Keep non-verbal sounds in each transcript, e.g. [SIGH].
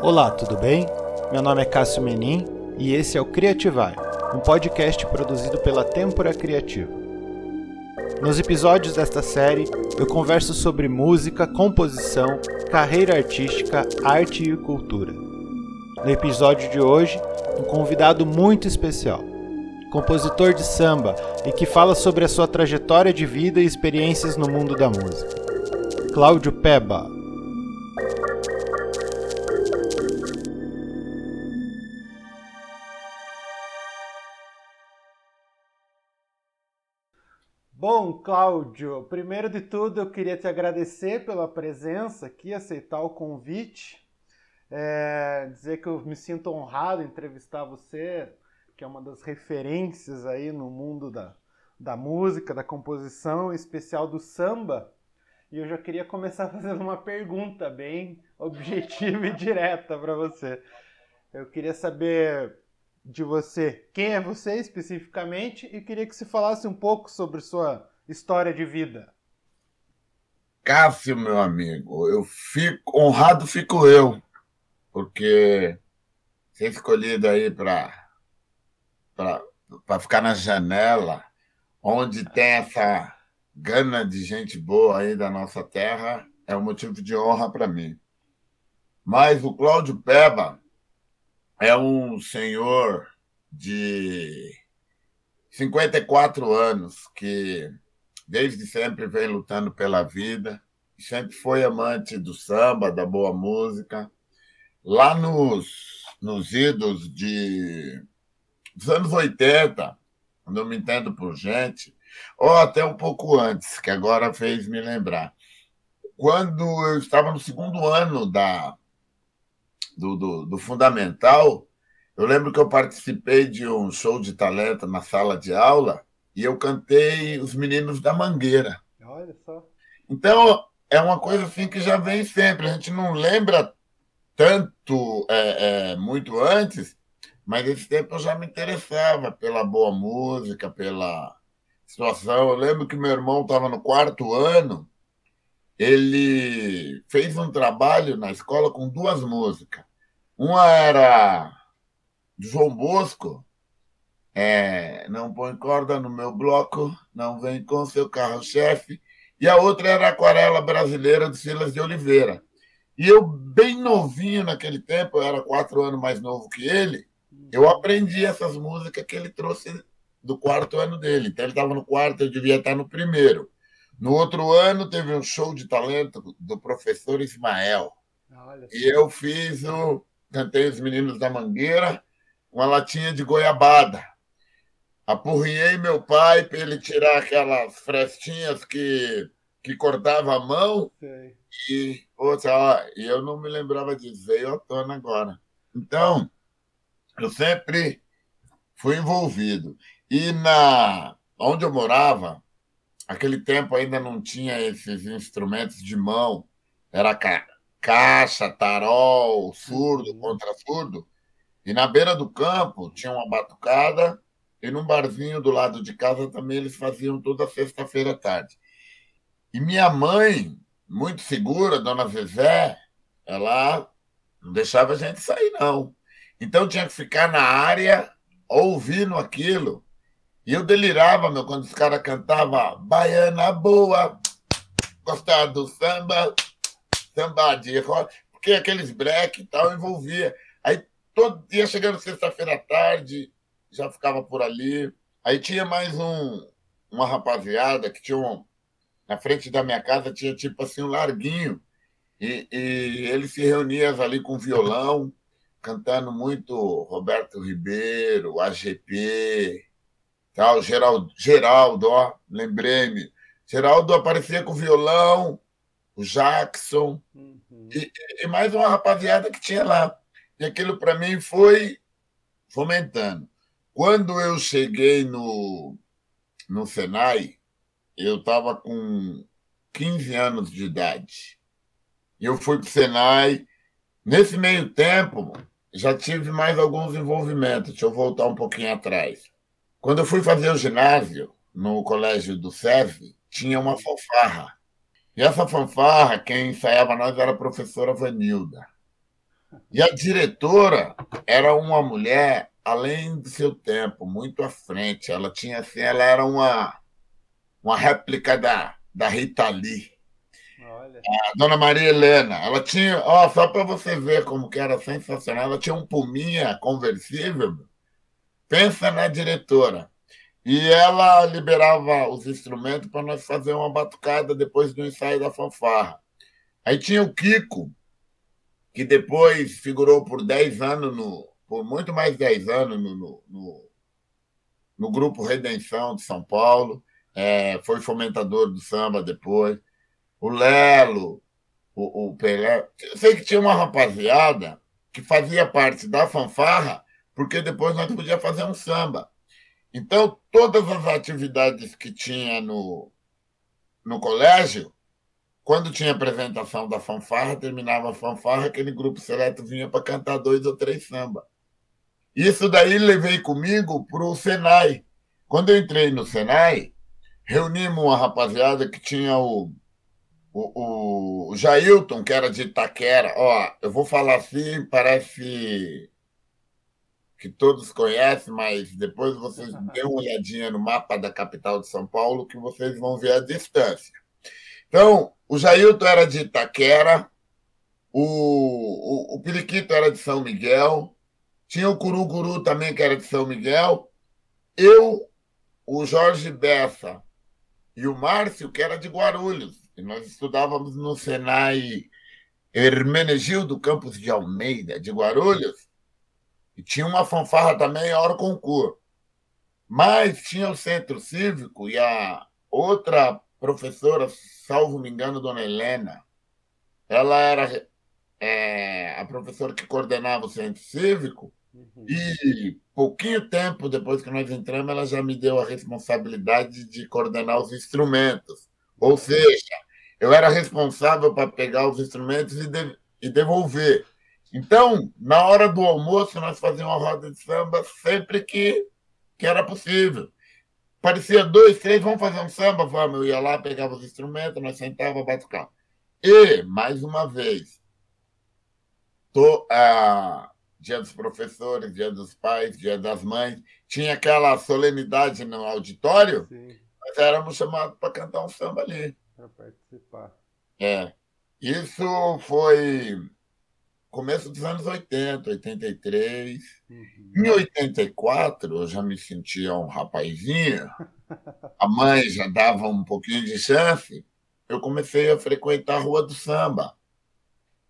Olá, tudo bem? Meu nome é Cássio Menin e esse é o Criativar, um podcast produzido pela Tempora Criativa. Nos episódios desta série, eu converso sobre música, composição, carreira artística, arte e cultura. No episódio de hoje, um convidado muito especial, compositor de samba e que fala sobre a sua trajetória de vida e experiências no mundo da música. Cláudio Peba. Cláudio, primeiro de tudo eu queria te agradecer pela presença aqui, aceitar o convite, é, dizer que eu me sinto honrado em entrevistar você, que é uma das referências aí no mundo da, da música, da composição, em especial do samba. E eu já queria começar [LAUGHS] fazendo uma pergunta bem [LAUGHS] objetiva e direta para você. Eu queria saber de você. Quem é você especificamente? E queria que você falasse um pouco sobre sua história de vida. Cássio, meu amigo, eu fico honrado fico eu, porque ser escolhido aí para para ficar na janela, onde tem essa gana de gente boa aí da nossa terra, é um motivo de honra para mim. Mas o Cláudio Peba, é um senhor de 54 anos que desde sempre vem lutando pela vida, sempre foi amante do samba, da boa música. Lá nos, nos idos de, dos anos 80, quando eu me entendo por gente, ou até um pouco antes, que agora fez me lembrar. Quando eu estava no segundo ano da, do, do, do fundamental, eu lembro que eu participei de um show de talento na sala de aula e eu cantei Os Meninos da Mangueira. Olha só. Então, é uma coisa assim que já vem sempre. A gente não lembra tanto, é, é, muito antes, mas esse tempo eu já me interessava pela boa música, pela situação. Eu lembro que meu irmão estava no quarto ano, ele fez um trabalho na escola com duas músicas. Uma era João Bosco, é, não põe corda no meu bloco, não vem com seu carro-chefe. E a outra era a Aquarela Brasileira do Silas de Oliveira. E eu, bem novinho naquele tempo, eu era quatro anos mais novo que ele, eu aprendi essas músicas que ele trouxe do quarto ano dele. Então, ele estava no quarto, eu devia estar no primeiro. No outro ano, teve um show de talento do professor Ismael. E eu fiz o cantei os meninos da Mangueira, uma latinha de goiabada. Apurriei meu pai para ele tirar aquelas frestinhas que, que cortava a mão. Sei. E, ouça, ó, eu não me lembrava disso, veio à tona agora. Então, eu sempre fui envolvido. E na onde eu morava, aquele tempo ainda não tinha esses instrumentos de mão, era cara caixa, tarol, surdo, uhum. contra surdo. E na beira do campo tinha uma batucada e num barzinho do lado de casa também eles faziam toda sexta-feira à tarde. E minha mãe, muito segura, dona Zezé, ela não deixava a gente sair, não. Então tinha que ficar na área ouvindo aquilo. E eu delirava, meu, quando os caras cantavam Baiana Boa, gostava do samba, samba de rock, porque aqueles black e tal envolvia. Aí todo dia chegando sexta-feira à tarde, já ficava por ali. Aí tinha mais um, uma rapaziada que tinha um, na frente da minha casa tinha tipo assim um larguinho e, e ele se reunia ali com violão, cantando muito Roberto Ribeiro, AGP, tal, Geraldo, Geraldo, ó, lembrei-me. Geraldo aparecia com violão, o Jackson, uhum. e, e, mais uma rapaziada que tinha lá. E aquilo para mim foi fomentando. Quando eu cheguei no, no Senai, eu estava com 15 anos de idade. Eu fui para o Senai Nesse meio tempo, já tive mais alguns envolvimentos. Deixa eu voltar um pouquinho atrás. Quando eu fui fazer o ginásio, no colégio do SESI, tinha uma fanfarra. E essa fanfarra, quem ensaiava nós era a professora Vanilda. E a diretora era uma mulher além do seu tempo, muito à frente. Ela tinha assim, ela era uma, uma réplica da, da Rita Lee. Olha. A dona Maria Helena, ela tinha, ó, só para você ver como que era sensacional, ela tinha um puminha conversível. Pensa na diretora. E ela liberava os instrumentos para nós fazer uma batucada depois do ensaio da fanfarra. Aí tinha o Kiko, que depois figurou por 10 anos, no, por muito mais de 10 anos, no, no, no Grupo Redenção de São Paulo. É, foi fomentador do samba depois. O Lelo, o, o Pelé. Eu sei que tinha uma rapaziada que fazia parte da fanfarra, porque depois nós podíamos fazer um samba. Então, todas as atividades que tinha no, no colégio, quando tinha apresentação da fanfarra, terminava a fanfarra, aquele grupo seleto vinha para cantar dois ou três samba. Isso daí levei comigo para o Senai. Quando eu entrei no Senai, reunimos uma rapaziada que tinha o, o, o Jailton, que era de Itaquera. Ó, eu vou falar assim, parece que todos conhecem, mas depois vocês dêem uma olhadinha no mapa da capital de São Paulo que vocês vão ver a distância. Então, o Jailton era de Itaquera, o, o, o Periquito era de São Miguel, tinha o Curuguru também, que era de São Miguel, eu, o Jorge Bessa e o Márcio, que era de Guarulhos. E nós estudávamos no Senai Hermenegildo Campos de Almeida, de Guarulhos, e tinha uma fanfarra também, a hora concurso. Mas tinha o centro cívico e a outra professora, salvo me engano, dona Helena, ela era é, a professora que coordenava o centro cívico. E pouquinho tempo depois que nós entramos, ela já me deu a responsabilidade de coordenar os instrumentos. Ou seja, eu era responsável para pegar os instrumentos e, de, e devolver. Então, na hora do almoço, nós fazíamos uma roda de samba sempre que, que era possível. Parecia dois, três, vamos fazer um samba? Vamos. Eu ia lá, pegava os instrumentos, nós sentávamos, batucava. E, mais uma vez, tô, ah, dia dos professores, dia dos pais, dia das mães, tinha aquela solenidade no auditório, Sim. nós éramos chamados para cantar um samba ali. Para participar. É. Isso foi começo dos anos 80, 83. Uhum. Em 84, eu já me sentia um rapazinho, [LAUGHS] a mãe já dava um pouquinho de chance, eu comecei a frequentar a Rua do Samba.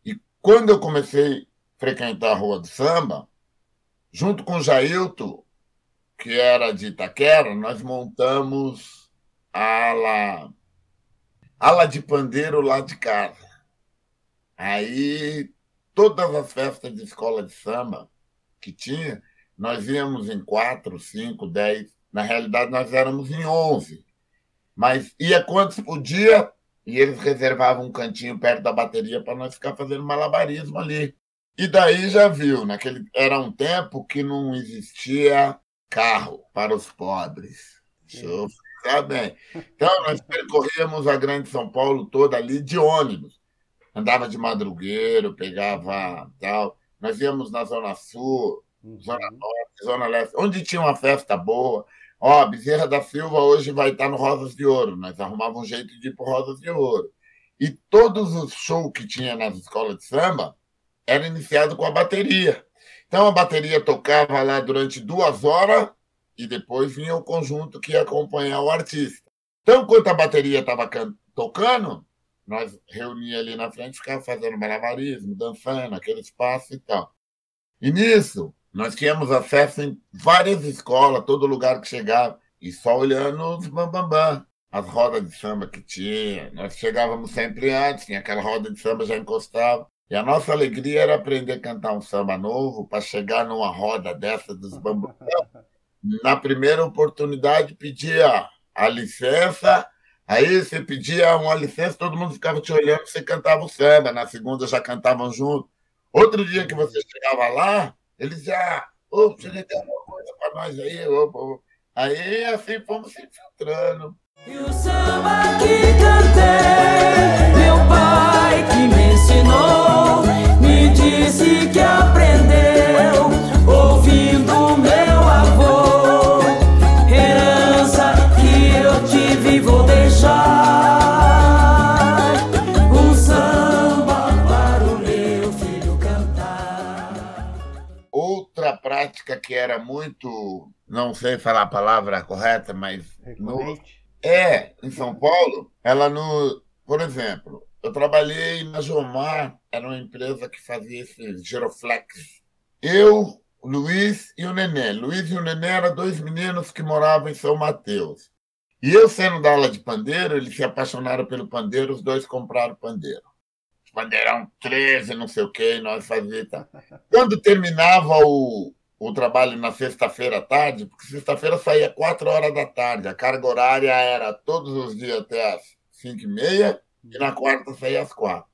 E quando eu comecei frequentar a Rua do Samba, junto com o Jailton, que era de Itaquera, nós montamos a ala, ala de pandeiro lá de casa. Aí todas as festas de escola de samba que tinha, nós íamos em quatro, cinco, dez. Na realidade, nós éramos em onze. Mas ia quantos podia e eles reservavam um cantinho perto da bateria para nós ficar fazendo malabarismo ali. E daí já viu, naquele era um tempo que não existia carro para os pobres. Deixa bem. Então, nós percorríamos a Grande São Paulo toda ali de ônibus andava de madrugueiro, pegava tal. Nós íamos na Zona Sul, uhum. Zona Norte, Zona Leste, onde tinha uma festa boa. Ó, Bezerra da Silva hoje vai estar no Rosas de Ouro. Nós arrumávamos um jeito de ir para Rosas de Ouro. E todos os shows que tinha nas escolas de samba eram iniciados com a bateria. Então a bateria tocava lá durante duas horas e depois vinha o conjunto que ia acompanhar o artista. Então, enquanto a bateria estava tocando, nós reunia ali na frente, ficava fazendo malabarismo, dançando, aquele espaço e tal. E nisso, nós tínhamos acesso em várias escolas, todo lugar que chegava, e só olhando os bambambam, bam, bam, as rodas de samba que tinha. Nós chegávamos sempre antes, tinha aquela roda de samba, já encostava. E a nossa alegria era aprender a cantar um samba novo para chegar numa roda dessa dos bambambam. [LAUGHS] Na primeira oportunidade, pedia a licença Aí você pedia uma licença, todo mundo ficava te olhando, você cantava o samba. Na segunda já cantavam junto. Outro dia que você chegava lá, eles já, ô, oh, cheguei tem alguma coisa para nós aí, opa, opa. Aí assim fomos se infiltrando. E o samba que cantei, meu pai que me ensinou, me disse que aprendeu ouvindo meu avô. Herança que eu tive, vou deixar. Um samba para o meu filho cantar. Outra prática que era muito não sei falar a palavra correta, mas. No, é, em São Paulo, ela no. Por exemplo, eu trabalhei na Jomar, era uma empresa que fazia esse giroflex. Eu, o Luiz e o Nenê. Luiz e o Nenê eram dois meninos que moravam em São Mateus. E eu, sendo da aula de pandeiro, eles se apaixonaram pelo pandeiro, os dois compraram pandeiro. Pandeirão 13, não sei o quê, nós fazíamos. [LAUGHS] Quando terminava o, o trabalho na sexta-feira à tarde, porque sexta-feira saía quatro horas da tarde. A carga horária era todos os dias até as cinco e meia, e na quarta saía às quatro.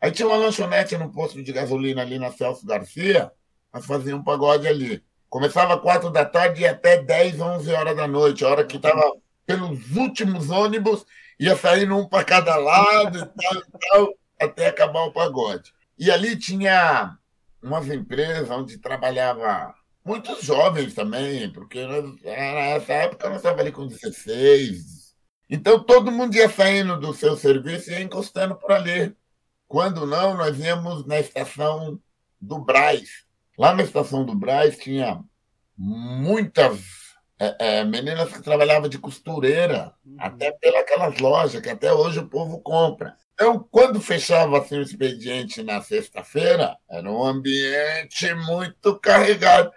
Aí tinha uma lanchonete no posto de gasolina ali na Celso Garcia, nós fazíamos um pagode ali. Começava quatro da tarde e até dez, onze horas da noite, a hora que estava pelos últimos ônibus, ia saindo um para cada lado e tal, e tal, até acabar o pagode. E ali tinha umas empresas onde trabalhava muitos jovens também, porque nessa época nós estávamos ali com 16. Então todo mundo ia saindo do seu serviço e ia encostando por ali. Quando não, nós íamos na estação do Braz. Lá na estação do Braz tinha muitas é, é, meninas que trabalhavam de costureira, uhum. até pelas lojas que até hoje o povo compra. Então, quando fechava assim, o expediente na sexta-feira, era um ambiente muito carregado.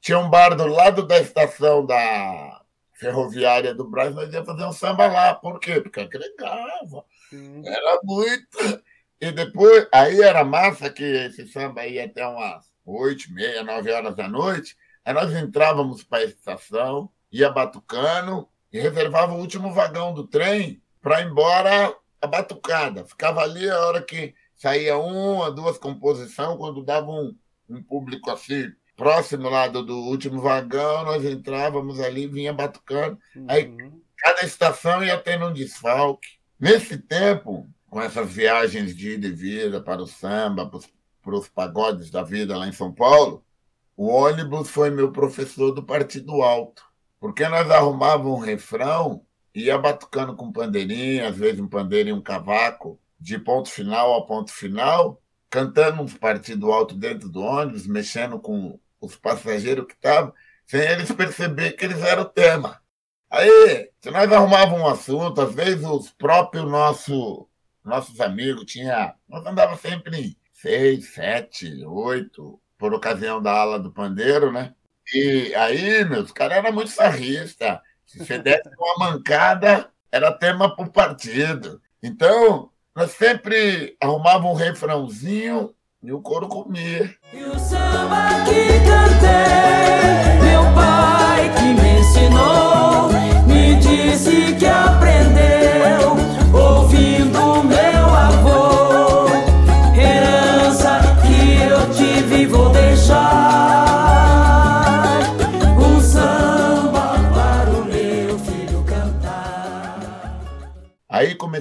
Tinha um bar do lado da estação da ferroviária do Brasil, nós ia fazer um samba lá. Por quê? Porque agregava. Era muito. E depois, aí era massa que esse samba ia até umas oito, meia, nove horas da noite. Aí nós entrávamos para a estação, ia batucando e reservava o último vagão do trem para ir embora a batucada. Ficava ali a hora que saía uma, duas composições, quando dava um, um público assim próximo lá do, do, último vagão, nós entrávamos ali, vinha batucando. Uhum. Aí cada estação ia tendo um desfalque. Nesse tempo, com essas viagens de ida e vida para o samba, para os pagodes da vida lá em São Paulo, o ônibus foi meu professor do Partido Alto. Porque nós arrumávamos um refrão, ia batucando com pandeirinha, às vezes um pandeiro e um cavaco, de ponto final a ponto final, cantando uns partido alto dentro do ônibus, mexendo com os passageiros que estavam, sem eles perceber que eles eram o tema. Aí, se nós arrumávamos um assunto, às vezes os próprios nosso, nossos amigos tinha, nós andava sempre em seis, sete, oito, por ocasião da ala do pandeiro, né? E aí, meus caras eram muito sarristas. Se você [LAUGHS] desse uma mancada, era tema para o partido. Então, nós sempre arrumávamos um refrãozinho e o couro comia. E o samba que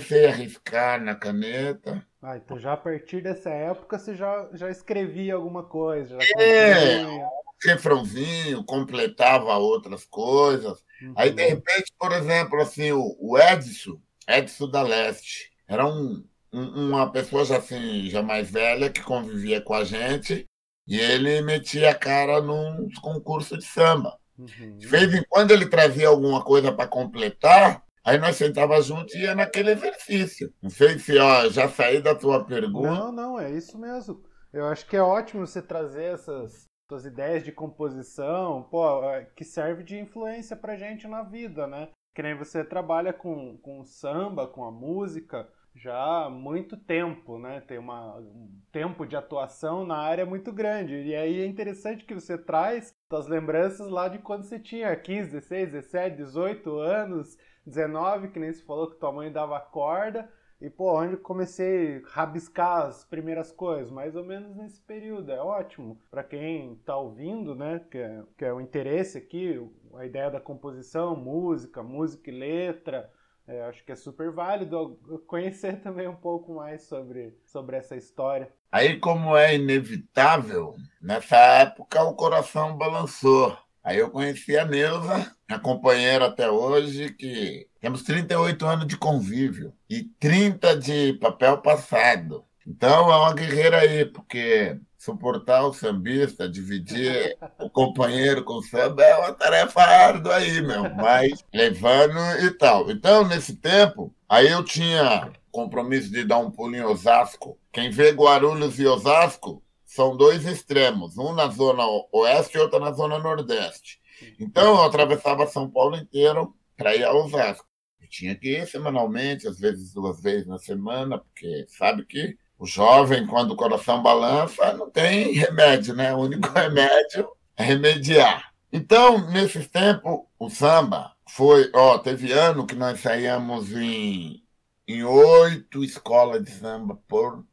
comecei a riscar na caneta ah, então já a partir dessa época você já, já escrevia alguma coisa. é, um refrãozinho, completava outras coisas. Uhum. Aí, de repente, por exemplo, assim, o, o Edson, Edson da Leste, era um, um, uma pessoa já, assim, já mais velha que convivia com a gente e ele metia a cara num concurso de samba. Uhum. De vez em quando ele trazia alguma coisa para completar, Aí nós sentava juntos e ia naquele exercício. Não sei se ó, já saí da tua pergunta. Não, não, é isso mesmo. Eu acho que é ótimo você trazer essas suas ideias de composição, pô, é, que serve de influência pra gente na vida, né? Que nem você trabalha com, com samba, com a música, já há muito tempo, né? Tem uma, um tempo de atuação na área muito grande. E aí é interessante que você traz suas lembranças lá de quando você tinha 15, 16, 17, 18 anos 19, que nem se falou que tua mãe dava corda, E, pô, onde comecei a rabiscar as primeiras coisas, mais ou menos nesse período. É ótimo para quem está ouvindo, né? Que é, que é o interesse aqui, a ideia da composição, música, música e letra. É, acho que é super válido conhecer [LAUGHS] também um pouco mais sobre, sobre essa história. Aí, como é inevitável, nessa época o coração balançou. Aí eu conheci a Neuza, minha companheira até hoje, que temos 38 anos de convívio e 30 de papel passado. Então é uma guerreira aí, porque suportar o sambista, dividir [LAUGHS] o companheiro com o samba é uma tarefa árdua aí, meu, mas levando e tal. Então, nesse tempo, aí eu tinha compromisso de dar um pulo em Osasco. Quem vê Guarulhos e Osasco são dois extremos, um na zona oeste e outro na zona nordeste. Então eu atravessava São Paulo inteiro para ir a Osasco. Eu tinha que ir semanalmente, às vezes duas vezes na semana, porque sabe que o jovem, quando o coração balança, não tem remédio, né? O único remédio é remediar. Então, nesses tempos, o samba foi. Ó, teve ano que nós saíamos em, em oito escolas de samba por,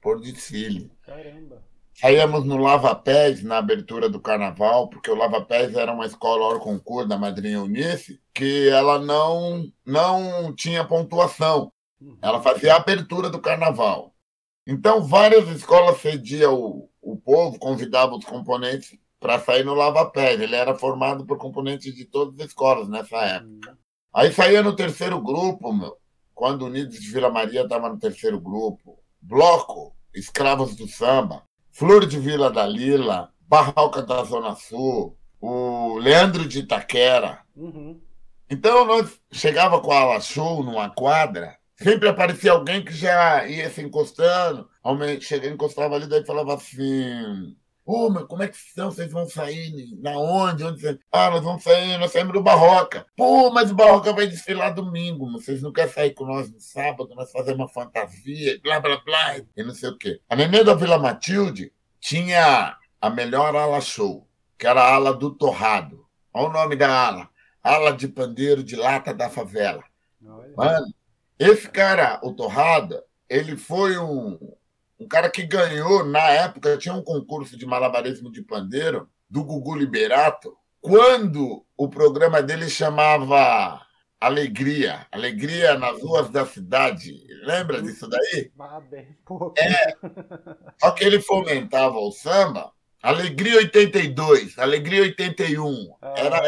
por desfile. Caramba! Saíamos no Lava Pés na abertura do carnaval, porque o Lava Pés era uma escola hora concurso da Madrinha Unice, que ela não, não tinha pontuação. Ela fazia a abertura do carnaval. Então, várias escolas cediam o, o povo, convidavam os componentes para sair no Lava Pés. Ele era formado por componentes de todas as escolas nessa época. Aí saía no terceiro grupo, meu, quando Unidos de Vila Maria estava no terceiro grupo. Bloco, Escravos do Samba. Flor de Vila da Lila, Barroca da Zona Sul, o Leandro de Itaquera. Uhum. Então nós chegava com a ala show numa quadra, sempre aparecia alguém que já ia se encostando, chegava, encostava ali, daí falava assim. Ô, oh, mas como é que são? Vocês vão sair? Na onde? Onde vocês... Ah, nós vamos sair, nós saímos do Barroca. Pô, mas o Barroca vai desfilar domingo. Vocês não querem sair com nós no sábado? Nós fazemos uma fantasia, blá, blá, blá, e não sei o quê. A Nenê da Vila Matilde tinha a melhor ala show, que era a ala do Torrado. Olha o nome da ala. Ala de pandeiro de lata da favela. Mano, esse cara, o Torrado, ele foi um, um cara que ganhou, na época, tinha um concurso de malabarismo de pandeiro do Gugu Liberato, quando o programa dele chamava Alegria, Alegria nas ruas da cidade. Lembra disso daí? É. Só que ele fomentava o samba. Alegria 82, Alegria 81. Ah. Era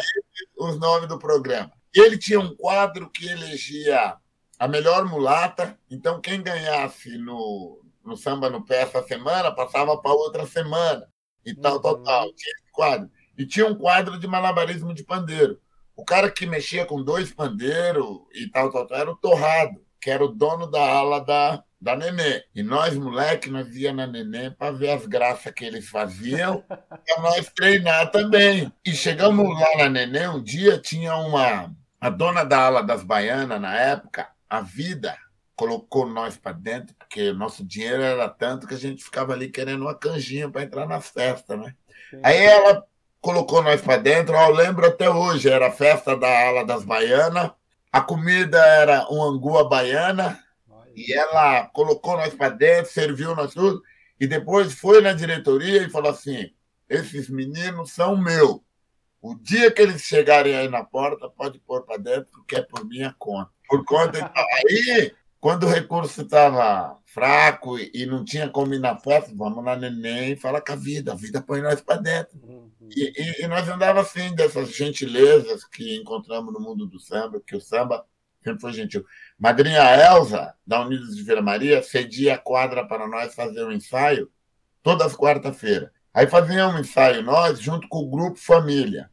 os nomes do programa. Ele tinha um quadro que elegia a melhor mulata. Então, quem ganhasse no, no samba no pé essa semana, passava para outra semana. E tal, uhum. tal, tal. Tinha esse quadro. E tinha um quadro de malabarismo de pandeiro. O cara que mexia com dois pandeiros e tal, tal, tal, era o Torrado, que era o dono da ala da, da Nenê. E nós, moleque, nós ia na Nenê para ver as graças que eles faziam, [LAUGHS] para nós treinar também. E chegamos lá na Nenê, um dia tinha uma. A dona da ala das baianas, na época, a vida, colocou nós para dentro, porque nosso dinheiro era tanto que a gente ficava ali querendo uma canjinha para entrar nas festas, né? Sim. Aí ela colocou nós para dentro, eu lembro até hoje, era a festa da ala das baianas, a comida era uma angua baiana, e ela colocou nós para dentro, serviu nós tudo, e depois foi na diretoria e falou assim: esses meninos são meus. O dia que eles chegarem aí na porta, pode pôr para dentro, porque é por minha conta. Por conta. [LAUGHS] Aí quando o recurso estava fraco e não tinha como ir na festa, vamos na neném e fala com a vida, a vida põe nós para dentro. Uhum. E, e, e, nós andava assim, dessas gentilezas que encontramos no mundo do samba, que o samba sempre foi gentil. Madrinha Elza, da Unidos de Vila Maria, cedia a quadra para nós fazer um ensaio todas as quarta-feiras. Aí fazíamos um ensaio nós junto com o Grupo Família.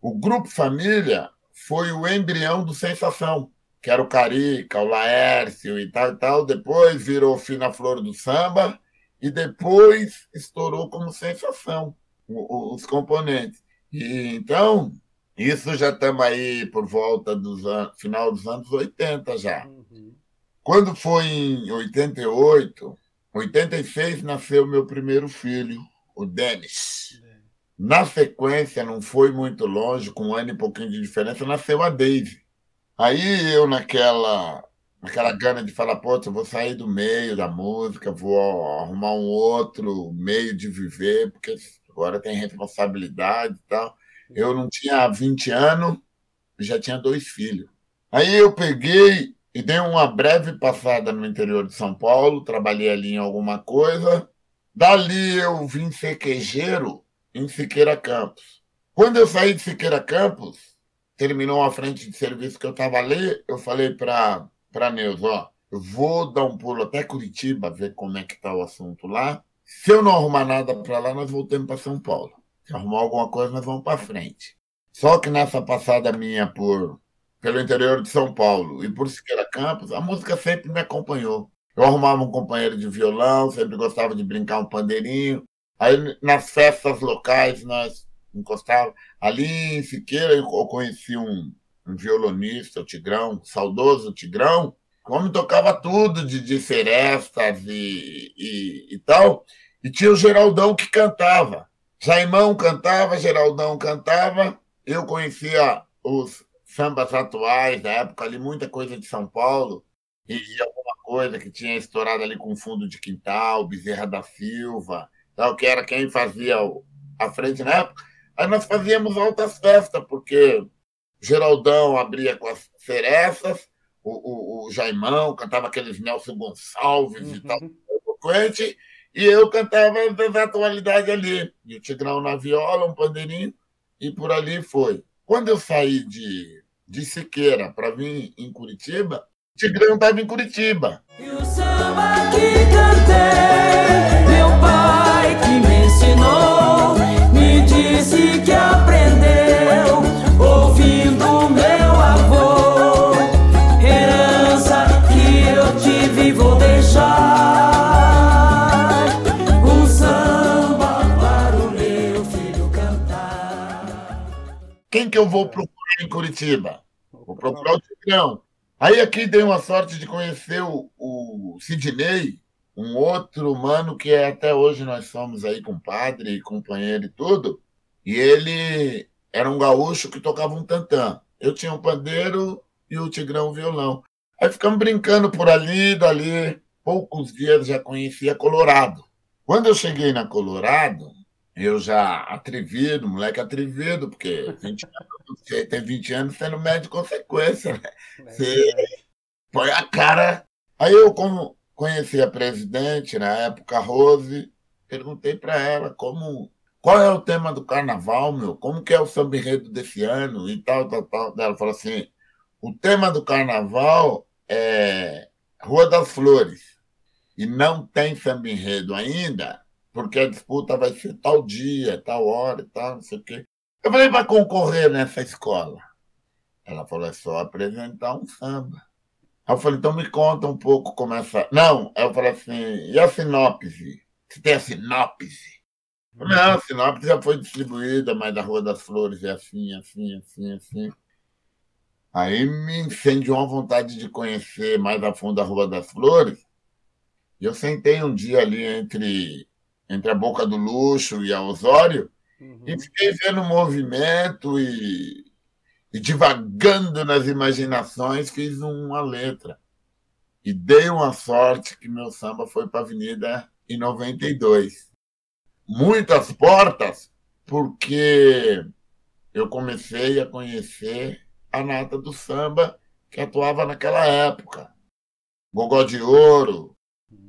O Grupo Família foi o embrião do Sensação que era o Carica, o Laércio e tal e tal, depois virou Fina Flor do Samba e depois estourou como sensação os componentes. E, então, isso já estamos aí por volta dos anos, final dos anos 80 já. Uhum. Quando foi em 88, 86 nasceu meu primeiro filho, o Denis. Na sequência, não foi muito longe, com um ano e pouquinho de diferença, nasceu a Daisy. Aí eu, naquela aquela gana de falar, pô, eu vou sair do meio da música, vou arrumar um outro meio de viver, porque agora tem responsabilidade e tal. Eu não tinha 20 anos, já tinha dois filhos. Aí eu peguei e dei uma breve passada no interior de São Paulo, trabalhei ali em alguma coisa. Dali eu vim ser queijeiro em Siqueira Campos. Quando eu saí de Siqueira Campos, terminou a frente de serviço que eu estava ali, eu falei para a Neuza, ó, eu vou dar um pulo até Curitiba, ver como é que está o assunto lá. Se eu não arrumar nada para lá, nós voltamos para São Paulo. Se arrumar alguma coisa, nós vamos para frente. Só que nessa passada minha por pelo interior de São Paulo e por Siqueira Campos, a música sempre me acompanhou. Eu arrumava um companheiro de violão, sempre gostava de brincar um pandeirinho. Aí nas festas locais nós encostava. Ali em Siqueira eu conheci um, um violonista, o Tigrão, o saudoso Tigrão, que homem tocava tudo de, de serestas e, e, e tal. E tinha o Geraldão que cantava. Jaimão cantava, Geraldão cantava. Eu conhecia os sambas atuais da época ali, muita coisa de São Paulo. E, e alguma coisa que tinha estourado ali com fundo de quintal, Bezerra da Silva, tal, que era quem fazia a frente na época. Aí nós fazíamos altas festas, porque Geraldão abria com as ceressas, o, o, o Jaimão cantava aqueles Nelson Gonçalves uhum. e tal, eloquente, e eu cantava as atualidades ali. E o Tigrão na viola, um pandeirinho, e por ali foi. Quando eu saí de, de Siqueira para vir em Curitiba, o Tigrão estava em Curitiba. E o samba que cantei, Quem que eu vou procurar em Curitiba? Vou procurar o Tigrão. Aí aqui dei uma sorte de conhecer o, o Sidney, um outro humano que é, até hoje nós somos aí compadre, companheiro e tudo. E ele era um gaúcho que tocava um tantã. Eu tinha um pandeiro e o Tigrão um violão. Aí ficamos brincando por ali, dali. Poucos dias já conhecia Colorado. Quando eu cheguei na Colorado, eu já atrevido, moleque atrevido, porque 20 anos, você tem 20 anos, você não mede consequência, né? Você põe a cara. Aí eu, como conheci a presidente, na época, Rose, perguntei para ela como qual é o tema do carnaval, meu? Como que é o samba enredo desse ano e tal, tal, tal. Ela falou assim, o tema do carnaval é Rua das Flores e não tem samba enredo ainda, porque a disputa vai ser tal dia, tal hora e tal, não sei o quê. Eu falei, para concorrer nessa escola? Ela falou, é só apresentar um samba. Aí eu falei, então me conta um pouco como é essa. Não, eu falei assim, e a sinopse? Você tem a sinopse? Não, a sinopse já foi distribuída, mas da Rua das Flores é assim, assim, assim, assim. Aí me incendiou uma vontade de conhecer mais a fundo a Rua das Flores. E eu sentei um dia ali entre entre a Boca do Luxo e a Osório, uhum. e fiquei vendo o movimento e, e divagando nas imaginações, fiz uma letra. E dei uma sorte que meu samba foi para a Avenida em 92. Muitas portas, porque eu comecei a conhecer a nata do samba que atuava naquela época. Gogó de Ouro,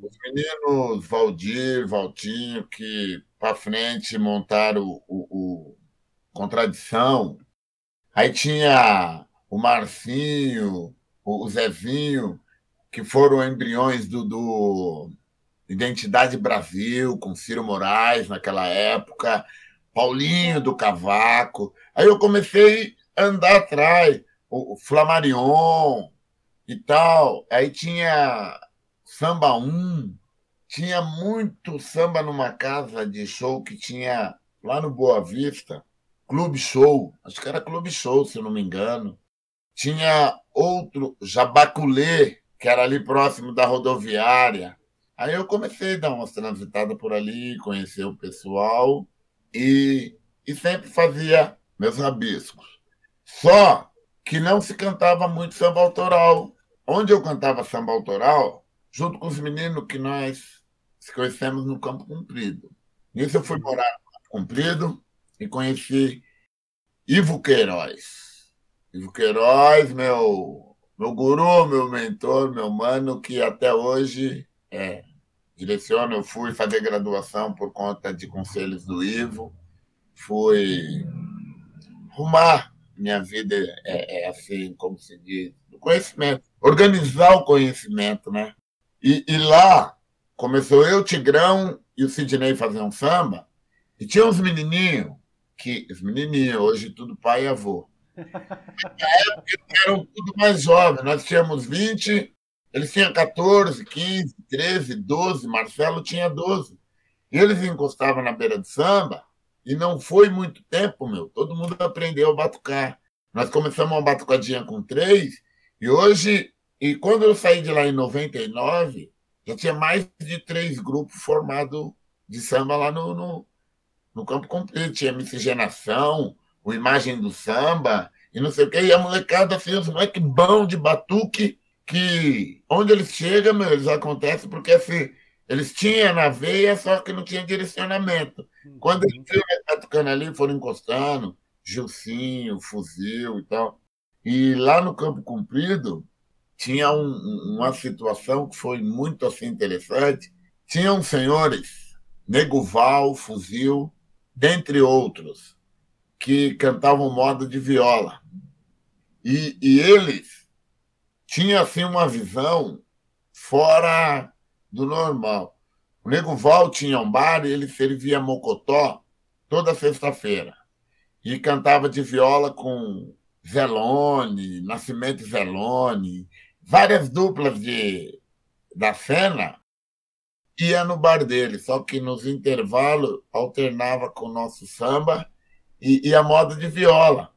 os meninos Valdir, Valtinho, que para frente montaram o, o, o, Contradição. Aí tinha o Marcinho, o Zezinho, que foram embriões do, do Identidade Brasil, com Ciro Moraes naquela época, Paulinho do Cavaco. Aí eu comecei a andar atrás, o Flamarion e tal. Aí tinha Samba 1. Tinha muito samba numa casa de show que tinha lá no Boa Vista, Clube Show. Acho que era Clube Show, se não me engano. Tinha outro, Jabaculê, que era ali próximo da rodoviária. Aí eu comecei a dar umas transitadas por ali, conhecer o pessoal e, e sempre fazia meus rabiscos. Só que não se cantava muito samba autoral onde eu cantava samba autoral, junto com os meninos que nós se conhecemos no Campo Comprido. Nisso eu fui morar no Campo Comprido e conheci Ivo Queiroz. Ivo Queiroz, meu, meu guru, meu mentor, meu mano, que até hoje é, direciona. Eu fui fazer graduação por conta de conselhos do Ivo, fui arrumar minha vida, é, é assim, como se diz, o conhecimento, organizar o conhecimento, né? E, e lá começou eu, Tigrão e o Sidney fazer um samba, e tinha uns menininhos, que, os menininhos, hoje tudo pai e avô. [LAUGHS] Na época eram tudo mais jovens, nós tínhamos 20, eles tinham 14, 15, 13, 12, Marcelo tinha 12. E eles encostavam na beira do samba, e não foi muito tempo, meu, todo mundo aprendeu a batucar. Nós começamos uma batucadinha com três, e hoje, e quando eu saí de lá em 99, já tinha mais de três grupos formados de samba lá no, no, no Campo Comprido. Tinha miscigenação, o Imagem do Samba, e não sei o quê. E a molecada, assim, os moleques bons de batuque, que onde eles chegam, meu, eles acontecem porque assim, eles tinham na veia, só que não tinha direcionamento. Quando eles batucando ali, foram encostando, Gilcinho, fuzil e tal. E lá no Campo Comprido, tinha um, uma situação que foi muito assim interessante. Tinham senhores, Neguval, Fuzil, dentre outros, que cantavam moda de viola. E, e eles tinham assim uma visão fora do normal. O Neguval tinha um bar e ele servia mocotó toda sexta-feira. E cantava de viola com Zelone, Nascimento Zelone, várias duplas de, da cena ia no bar dele, só que nos intervalos alternava com o nosso samba e, e, a moda de viola.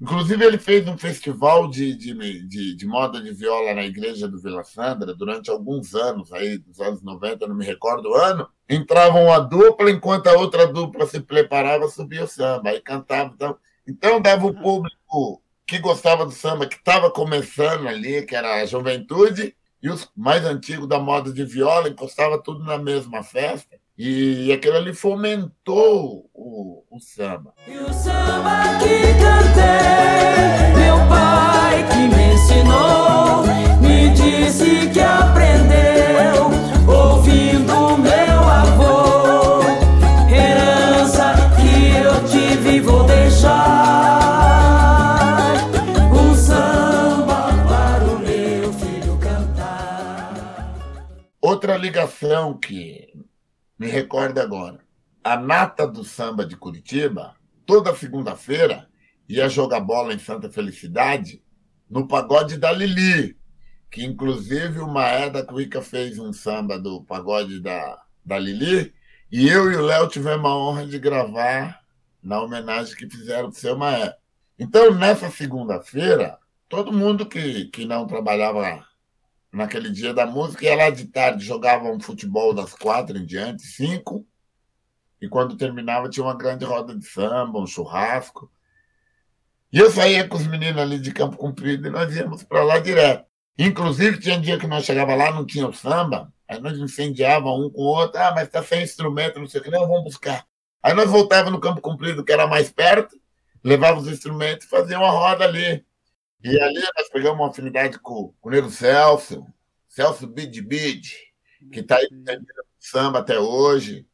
Inclusive, ele fez um festival de, de, de, de, moda de viola na igreja do Vila Sandra durante alguns anos, aí, dos anos 90, não me recordo o ano. Entrava uma dupla, enquanto a outra dupla se preparava, subia o samba, aí cantava. Então, então dava o público que gostava do samba, que estava começando ali, que era a juventude, e os mais antigos da moda de viola, encostava tudo na mesma festa. E aquilo ali fomentou o, o samba. E o samba que cantei, meu pai que me ensinou, me disse que aprendeu Outra ligação que me recorda agora. A nata do samba de Curitiba, toda segunda-feira, ia jogar bola em Santa Felicidade no pagode da Lili, que inclusive o Maé da Cuica fez um samba do pagode da, da Lili, e eu e o Léo tivemos a honra de gravar na homenagem que fizeram do seu Maé. Então, nessa segunda-feira, todo mundo que, que não trabalhava naquele dia da música, ia lá de tarde, jogava um futebol das quatro em diante, cinco, e quando terminava tinha uma grande roda de samba, um churrasco. E eu saía com os meninos ali de Campo Comprido e nós íamos para lá direto. Inclusive, tinha um dia que nós chegava lá, não tinha o samba, aí nós incendiávamos um com o outro, ah, mas está sem instrumento, não sei o que, não, vamos buscar. Aí nós voltávamos no Campo Comprido, que era mais perto, levávamos os instrumentos e fazíamos uma roda ali. E ali nós pegamos uma afinidade com, com o Nego Celso, Celso Bid Bid, que está aí no samba até hoje.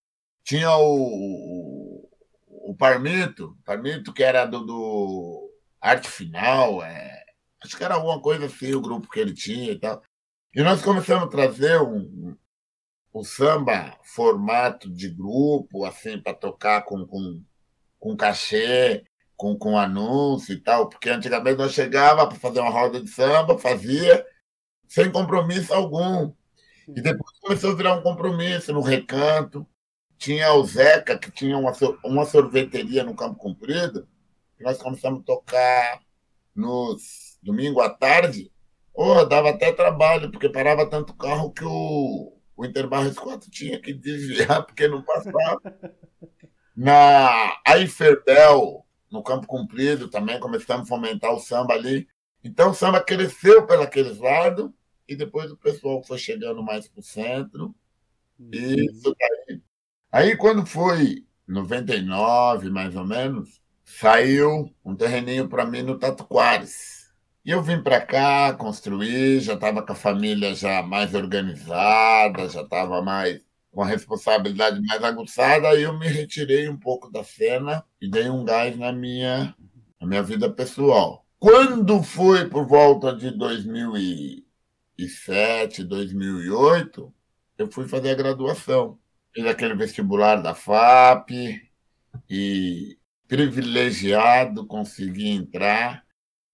Tinha o, o, Parmito, Parmito que era do, do Arte Final, é, acho que era alguma coisa assim, o grupo que ele tinha e tal. E nós começamos a trazer um, o samba formato de grupo, assim, para tocar com, com, com cachê com, com anúncio e tal, porque antigamente nós chegava para fazer uma roda de samba, fazia, sem compromisso algum. E depois começou a virar um compromisso no recanto. Tinha o Zeca, que tinha uma, uma sorveteria no Campo Comprido, que nós começamos a tocar nos domingo à tarde. Oh, dava até trabalho, porque parava tanto carro que o, o Interbarros 4 tinha que desviar, [LAUGHS] porque não passava. [LAUGHS] Na Aiferbel, no Campo Comprido também, começamos a fomentar o samba ali. Então o samba cresceu pelos lados e depois o pessoal foi chegando mais para o centro. Uhum. E isso daí. Aí quando foi 99, mais ou menos, saiu um terreninho para mim no Tatuquares. E eu vim para cá, construir, já estava com a família já mais organizada, já estava mais com a responsabilidade mais aguçada, aí eu me retirei um pouco da cena e dei um gás na minha, na minha vida pessoal. Quando foi por volta de 2007, 2008, eu fui fazer a graduação. Fiz aquele vestibular da FAP e privilegiado consegui entrar.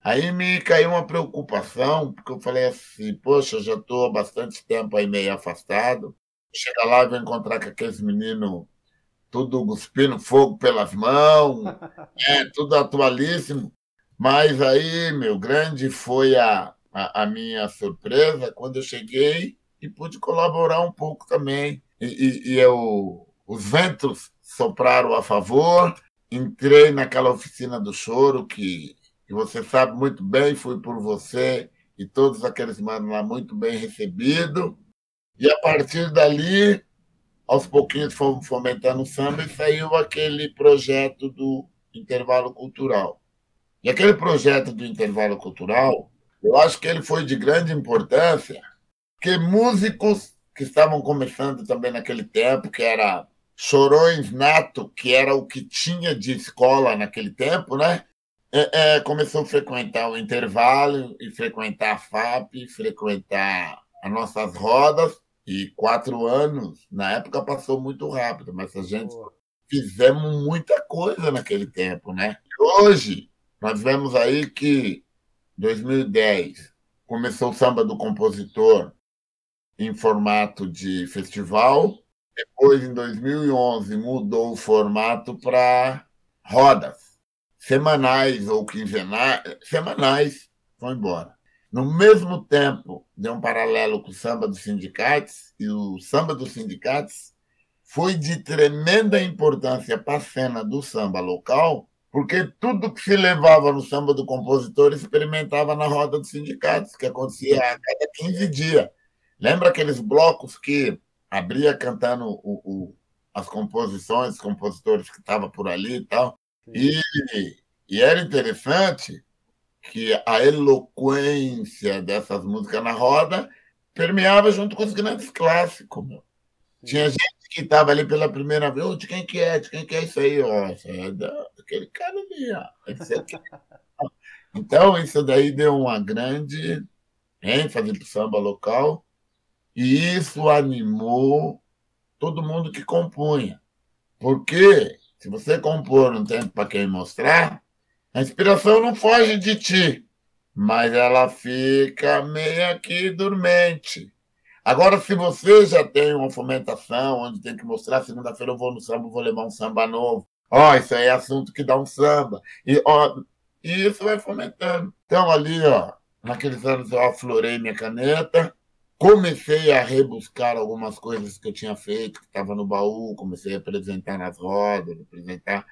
Aí me caiu uma preocupação, porque eu falei assim, poxa, já estou há bastante tempo aí meio afastado, chega lá e vou encontrar com aqueles meninos tudo cuspindo fogo pelas mãos, [LAUGHS] é, tudo atualíssimo. Mas aí, meu, grande foi a, a, a, minha surpresa quando eu cheguei e pude colaborar um pouco também. E, e, e eu, os ventos sopraram a favor, entrei naquela oficina do choro que, que você sabe muito bem, fui por você e todos aqueles manos lá muito bem recebido. E a partir dali, aos pouquinhos fomos fomentando o samba e saiu aquele projeto do intervalo cultural. E aquele projeto do intervalo cultural, eu acho que ele foi de grande importância, porque músicos que estavam começando também naquele tempo, que era Chorões Nato, que era o que tinha de escola naquele tempo, né? É, é, começou a frequentar o intervalo e frequentar a FAP, frequentar as nossas rodas, e quatro anos, na época passou muito rápido, mas a gente Boa. fizemos muita coisa naquele tempo, né? hoje, nós vemos aí que 2010 começou o samba do compositor em formato de festival. Depois, em 2011, mudou o formato para rodas semanais ou quinzenais, semanais, foi embora. No mesmo tempo, deu um paralelo com o samba dos sindicatos, e o samba dos sindicatos foi de tremenda importância para a cena do samba local, porque tudo que se levava no samba do compositor experimentava na roda dos sindicatos, que acontecia a cada 15 dias. Lembra aqueles blocos que abria cantando o, o, as composições, os compositores que estavam por ali e tal? E, e era interessante que a eloquência dessas músicas na roda permeava junto com os grandes clássicos. Meu. Tinha gente que estava ali pela primeira vez, oh, de quem que é, de quem que é isso aí? Isso é daquele cara ali. Ó. [LAUGHS] Então, isso daí deu uma grande ênfase para o samba local e isso animou todo mundo que compunha. Porque se você compor não tem para quem mostrar, a inspiração não foge de ti, mas ela fica meio que dormente. Agora, se você já tem uma fomentação onde tem que mostrar, segunda-feira eu vou no samba, vou levar um samba novo. Ó, oh, isso aí é assunto que dá um samba. E, ó, e isso vai fomentando. Então, ali, ó, naqueles anos eu aflorei minha caneta, comecei a rebuscar algumas coisas que eu tinha feito, que estava no baú, comecei a apresentar nas rodas, apresentar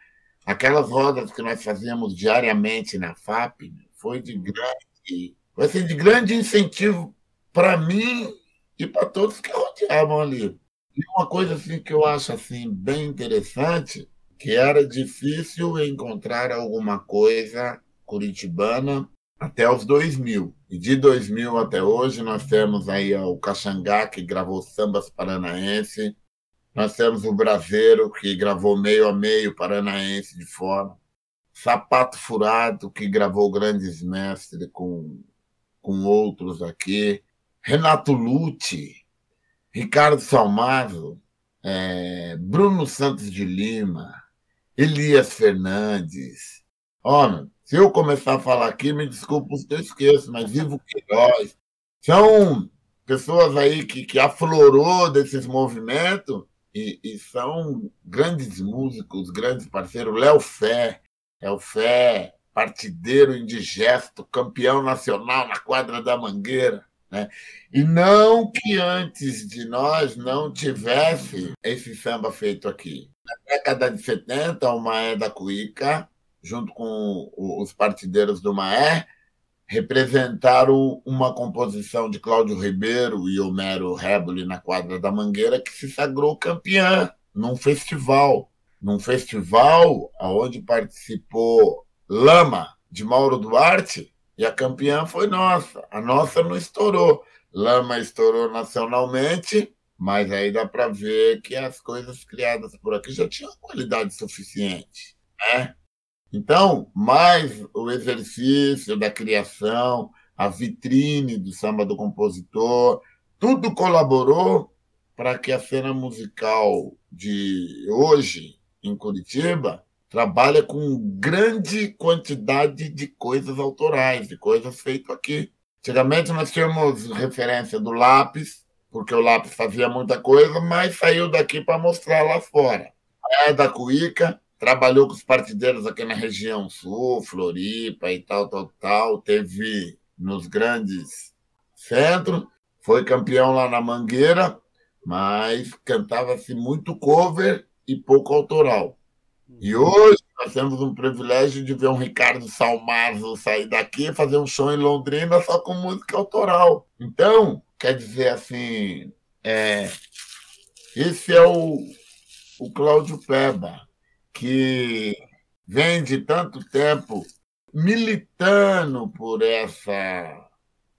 Aquelas rodas que nós fazíamos diariamente na FAP foi de grande, foi assim, de grande incentivo para mim e para todos que rodeavam ali. E uma coisa assim que eu acho assim bem interessante, que era difícil encontrar alguma coisa curitibana até os 2000. E de 2000 até hoje nós temos aí o Caxangá, que gravou sambas paranaense, nós temos o Braseiro, que gravou meio a meio, Paranaense de fora. Sapato Furado, que gravou Grandes Mestres com, com outros aqui. Renato Lutti, Ricardo Salmazo, é, Bruno Santos de Lima, Elias Fernandes. Olha, se eu começar a falar aqui, me desculpa se eu esqueço, mas Ivo Queiroz. São pessoas aí que, que aflorou desses movimentos e, e são grandes músicos, grandes parceiros. Léo Fé, Léo Fé, partideiro indigesto, campeão nacional na quadra da Mangueira. Né? E não que antes de nós não tivesse esse samba feito aqui. Na década de 70, o Maé da Cuíca, junto com os partideiros do Maé, representaram uma composição de Cláudio Ribeiro e Homero Reboli na quadra da Mangueira que se sagrou campeã num festival, num festival onde participou Lama de Mauro Duarte e a campeã foi nossa. A nossa não estourou. Lama estourou nacionalmente, mas aí dá para ver que as coisas criadas por aqui já tinham qualidade suficiente, né? Então, mais o exercício da criação, a vitrine do samba do compositor, tudo colaborou para que a cena musical de hoje em Curitiba trabalhe com grande quantidade de coisas autorais, de coisas feitas aqui. Antigamente nós tínhamos referência do lápis, porque o lápis fazia muita coisa, mas saiu daqui para mostrar lá fora. É da Cuíca, trabalhou com os partideiros aqui na região sul, Floripa e tal, tal, tal. Teve nos grandes centros, foi campeão lá na Mangueira, mas cantava-se muito cover e pouco autoral. E hoje nós temos um privilégio de ver um Ricardo Salmazo sair daqui e fazer um show em Londrina só com música autoral. Então, quer dizer assim, é, esse é o, o Cláudio Peba que vem de tanto tempo militando por essa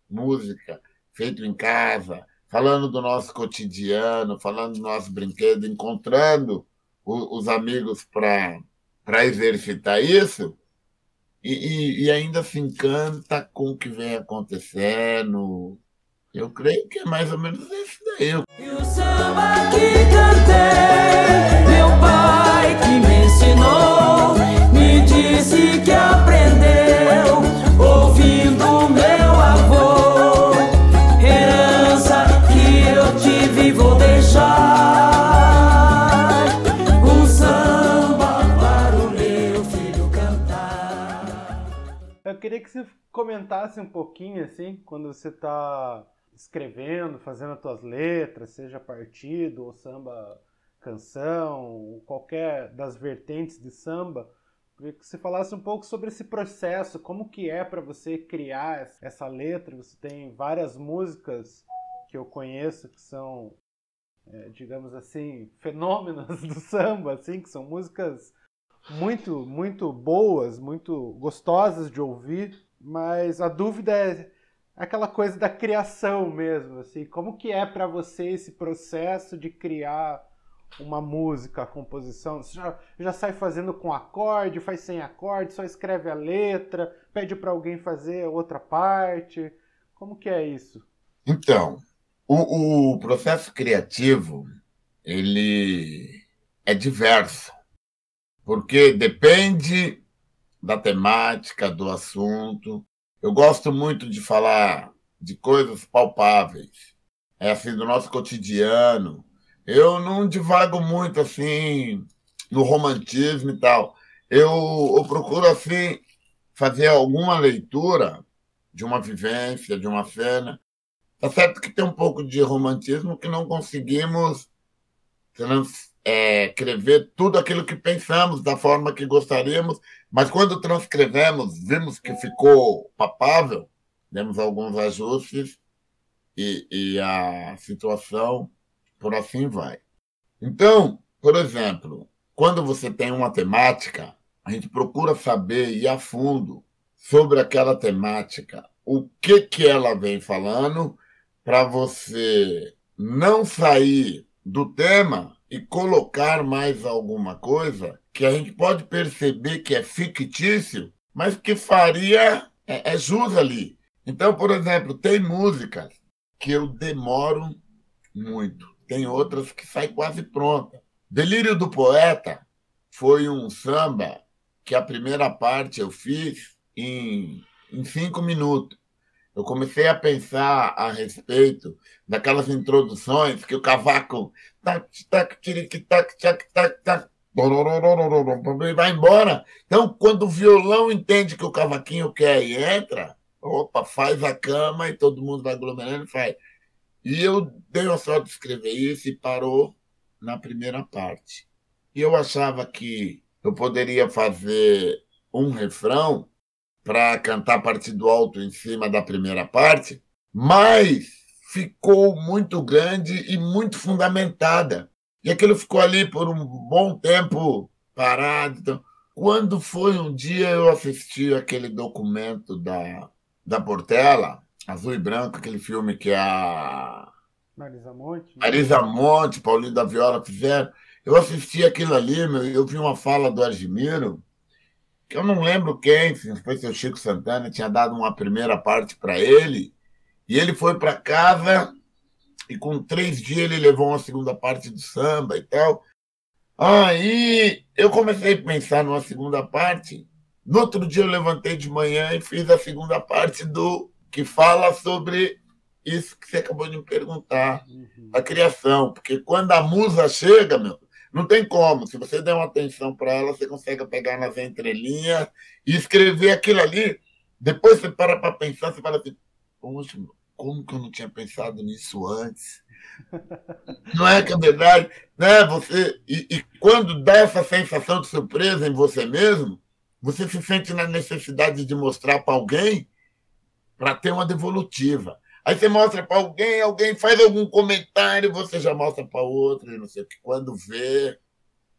música feita em casa, falando do nosso cotidiano, falando do nosso brinquedo, encontrando os amigos para exercitar isso, e, e, e, ainda se encanta com o que vem acontecendo. Eu creio que é mais ou menos isso daí. E o samba que cantei, Eu queria que você comentasse um pouquinho assim, quando você está escrevendo, fazendo as tuas letras, seja partido ou samba canção, qualquer das vertentes de samba, queria que você falasse um pouco sobre esse processo, como que é para você criar essa letra. Você tem várias músicas que eu conheço que são, é, digamos assim, fenômenos [LAUGHS] do samba, assim, que são músicas muito, muito boas, muito gostosas de ouvir, mas a dúvida é aquela coisa da criação mesmo, assim, como que é para você esse processo de criar uma música, a composição? Você já, já sai fazendo com acorde, faz sem acorde, só escreve a letra, pede para alguém fazer outra parte? Como que é isso? Então, o, o processo criativo, ele é diverso, porque depende da temática, do assunto. Eu gosto muito de falar de coisas palpáveis, é assim, do nosso cotidiano, eu não divago muito assim no romantismo e tal. Eu, eu procuro assim fazer alguma leitura de uma vivência, de uma cena. Tá certo que tem um pouco de romantismo que não conseguimos é, escrever tudo aquilo que pensamos da forma que gostaríamos, mas quando transcrevemos, vimos que ficou papável, demos alguns ajustes e, e a situação por assim vai. Então, por exemplo, quando você tem uma temática, a gente procura saber e a fundo sobre aquela temática, o que que ela vem falando, para você não sair do tema e colocar mais alguma coisa que a gente pode perceber que é fictício, mas que faria é, é jus ali. Então, por exemplo, tem músicas que eu demoro muito tem outras que saem quase pronta. Delírio do Poeta foi um samba que a primeira parte eu fiz em, em cinco minutos. Eu comecei a pensar a respeito daquelas introduções que o cavaco tac, tac, tac, tac, tac, tac, vai embora. Então, quando o violão entende que o cavaquinho quer e entra, opa, faz a cama e todo mundo vai aglomerando e faz. E eu dei a sorte de escrever isso e parou na primeira parte. E eu achava que eu poderia fazer um refrão para cantar partido alto em cima da primeira parte, mas ficou muito grande e muito fundamentada. E aquilo ficou ali por um bom tempo parado. Então, quando foi um dia eu assisti aquele documento da, da Portela, Azul e Branco, aquele filme que a Marisa Monte, né? Marisa Monte, Paulinho da Viola fizeram. Eu assisti aquilo ali, meu, eu vi uma fala do Argimiro, eu não lembro quem, se foi seu Chico Santana, tinha dado uma primeira parte para ele, e ele foi para casa e com três dias ele levou uma segunda parte do samba e tal. Aí eu comecei a pensar numa segunda parte. No outro dia eu levantei de manhã e fiz a segunda parte do que fala sobre isso que você acabou de me perguntar, uhum. a criação. Porque quando a musa chega, meu, não tem como. Se você der uma atenção para ela, você consegue pegar nas entrelinhas e escrever aquilo ali. Depois você para para pensar, você fala assim, poxa, como que eu não tinha pensado nisso antes? [LAUGHS] Não é que é verdade, né? Você e, e, quando dá essa sensação de surpresa em você mesmo, você se sente na necessidade de mostrar para alguém para ter uma devolutiva. Aí você mostra para alguém, alguém faz algum comentário, você já mostra para outro, não sei o que. Quando vê,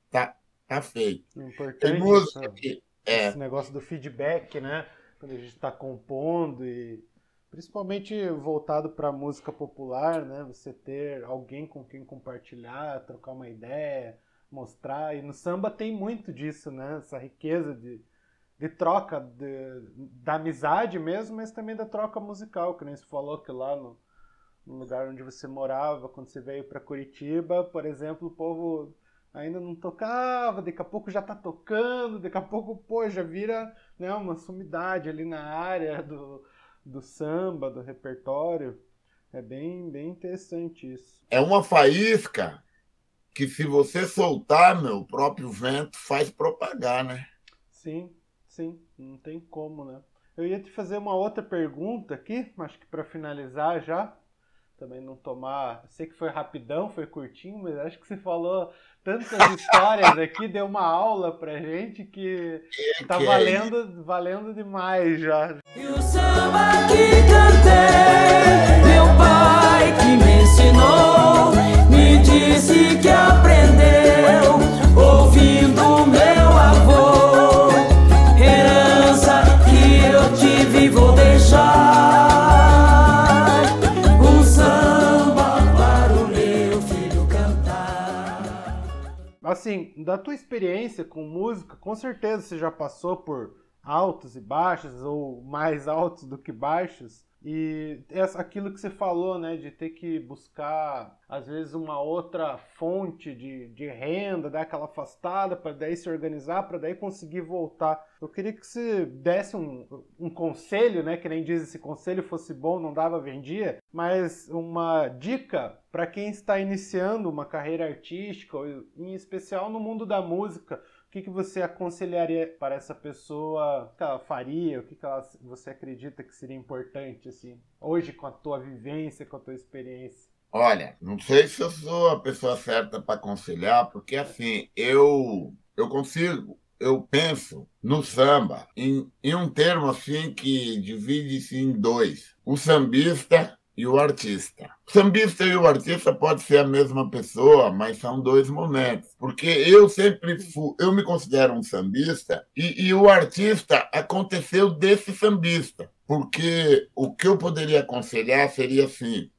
tá, tá feito. Importante Tem música que, é. esse negócio do feedback, né? Quando a gente está compondo e principalmente voltado para música popular, né? Você ter alguém com quem compartilhar, trocar uma ideia, mostrar. E no samba tem muito disso, né? Essa riqueza de, de troca de, da amizade mesmo, mas também da troca musical, que nem você falou que lá no, no lugar onde você morava, quando você veio para Curitiba, por exemplo, o povo ainda não tocava, daqui a pouco já está tocando, daqui a pouco, pô, já vira né, uma sumidade ali na área do, do samba, do repertório. É bem, bem interessante isso. É uma faísca que se você soltar, meu, o próprio vento faz propagar, né? Sim, sim, não tem como, né? Eu ia te fazer uma outra pergunta aqui, acho que para finalizar já, também não tomar. sei que foi rapidão, foi curtinho, mas acho que você falou tantas [LAUGHS] histórias aqui, deu uma aula pra gente que tá valendo, valendo demais já. E o samba que cantei, assim, da tua experiência com música, com certeza você já passou por altos e baixos, ou mais [LAUGHS] altos do que baixos. E aquilo que você falou, né, de ter que buscar, às vezes, uma outra fonte de, de renda, dar aquela afastada para daí se organizar, para daí conseguir voltar. Eu queria que você desse um, um conselho, né, que nem diz, se conselho fosse bom, não dava, vendia, mas uma dica para quem está iniciando uma carreira artística, em especial no mundo da música, que, que você aconselharia para essa pessoa? O que ela faria? O que, que ela, você acredita que seria importante, assim, hoje com a tua vivência, com a tua experiência? Olha, não sei se eu sou a pessoa certa para aconselhar, porque assim, eu, eu consigo, eu penso no samba em, em um termo assim que divide-se em dois: o sambista e o artista. O sambista e o artista pode ser a mesma pessoa, mas são dois momentos. Porque eu sempre fui, eu me considero um sambista e, e o artista aconteceu desse sambista. Porque o que eu poderia aconselhar seria assim: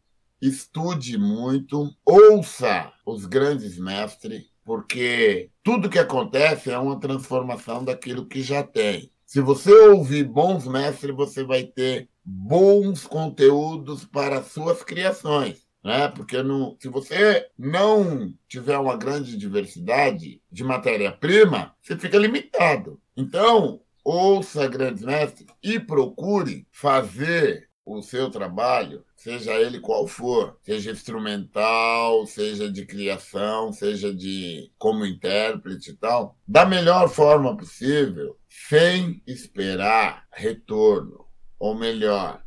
estude muito, ouça os grandes mestres, porque tudo que acontece é uma transformação daquilo que já tem. Se você ouvir bons mestres, você vai ter bons conteúdos para suas criações. Né? Porque não, se você não tiver uma grande diversidade de matéria-prima, você fica limitado. Então, ouça grandes mestres e procure fazer o seu trabalho, seja ele qual for, seja instrumental, seja de criação, seja de como intérprete e tal, da melhor forma possível, sem esperar retorno ou melhor,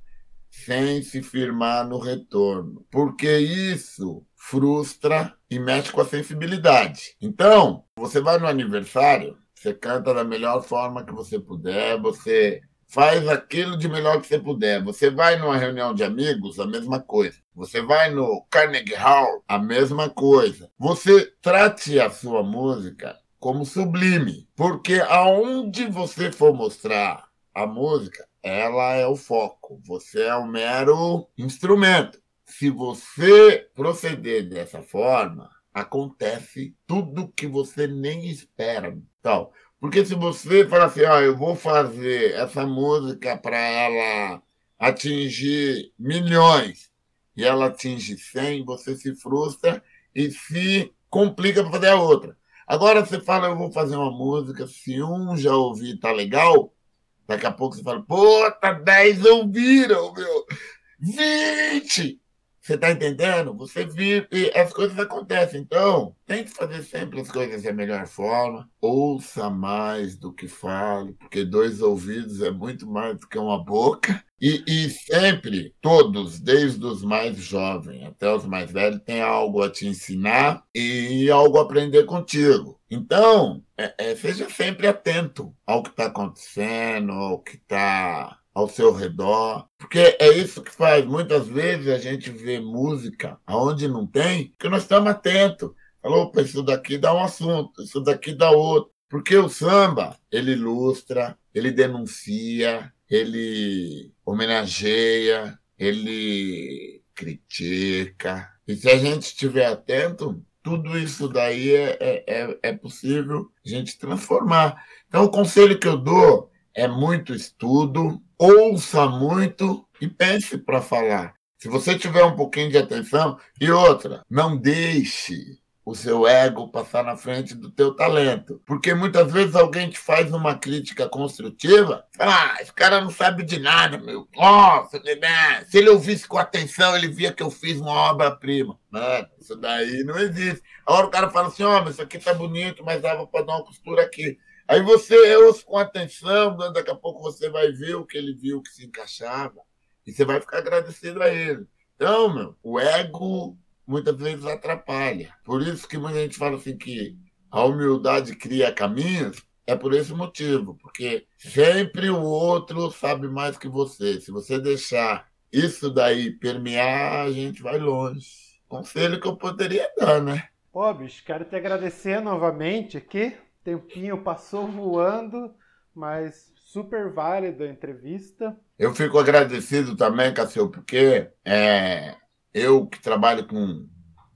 sem se firmar no retorno, porque isso frustra e mexe com a sensibilidade. Então, você vai no aniversário, você canta da melhor forma que você puder, você faz aquilo de melhor que você puder. Você vai numa reunião de amigos, a mesma coisa. Você vai no Carnegie Hall, a mesma coisa. Você trate a sua música como sublime, porque aonde você for mostrar a música, ela é o foco. Você é um mero instrumento. Se você proceder dessa forma, acontece tudo que você nem espera. Então, porque se você falar assim, ó, eu vou fazer essa música para ela atingir milhões e ela atinge 100, você se frustra e se complica para fazer a outra. Agora você fala, eu vou fazer uma música, se um já ouvir, tá legal, daqui a pouco você fala, pô, tá 10 ouviram, meu, 20! Você está entendendo? Você vive as coisas acontecem. Então, tente fazer sempre as coisas da melhor forma. Ouça mais do que fale, porque dois ouvidos é muito mais do que uma boca. E, e sempre, todos, desde os mais jovens até os mais velhos, têm algo a te ensinar e algo a aprender contigo. Então, é, é, seja sempre atento ao que está acontecendo, ao que está ao seu redor, porque é isso que faz. Muitas vezes a gente vê música aonde não tem, porque nós estamos atentos. Falou, isso daqui dá um assunto, isso daqui dá outro. Porque o samba, ele ilustra, ele denuncia, ele homenageia, ele critica. E se a gente estiver atento, tudo isso daí é, é, é, é possível a gente transformar. Então, o conselho que eu dou é muito estudo, ouça muito e pense para falar. Se você tiver um pouquinho de atenção e outra, não deixe o seu ego passar na frente do teu talento. Porque muitas vezes alguém te faz uma crítica construtiva, fala, ah, esse cara não sabe de nada, meu. Nossa, né? se ele ouvisse com atenção, ele via que eu fiz uma obra-prima. Mano, isso daí não existe. A hora o cara fala assim, ó, oh, isso aqui tá bonito, mas dava para dar uma costura aqui. Aí você ouve com atenção, né? daqui a pouco você vai ver o que ele viu que se encaixava e você vai ficar agradecido a ele. Então, meu, o ego muitas vezes atrapalha. Por isso que muita gente fala assim que a humildade cria caminhos, é por esse motivo, porque sempre o outro sabe mais que você. Se você deixar isso daí permear, a gente vai longe. Conselho que eu poderia dar, né? Pô, bicho, quero te agradecer novamente aqui tempinho passou voando, mas super válida a entrevista. Eu fico agradecido também, Cassio, porque é, eu que trabalho com,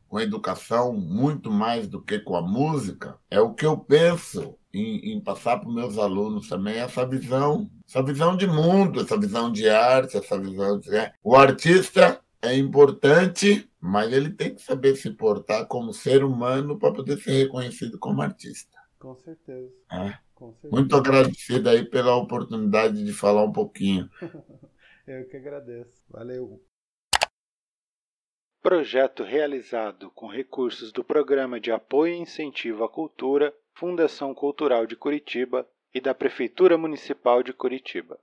com educação muito mais do que com a música, é o que eu penso em, em passar para os meus alunos também, essa visão, essa visão de mundo, essa visão de arte, essa visão de... É, o artista é importante, mas ele tem que saber se portar como ser humano para poder ser reconhecido como artista. Com certeza. É. Com certeza. Muito agradecido aí pela oportunidade de falar um pouquinho. [LAUGHS] Eu que agradeço. Valeu. Projeto realizado com recursos do Programa de Apoio e Incentivo à Cultura, Fundação Cultural de Curitiba e da Prefeitura Municipal de Curitiba.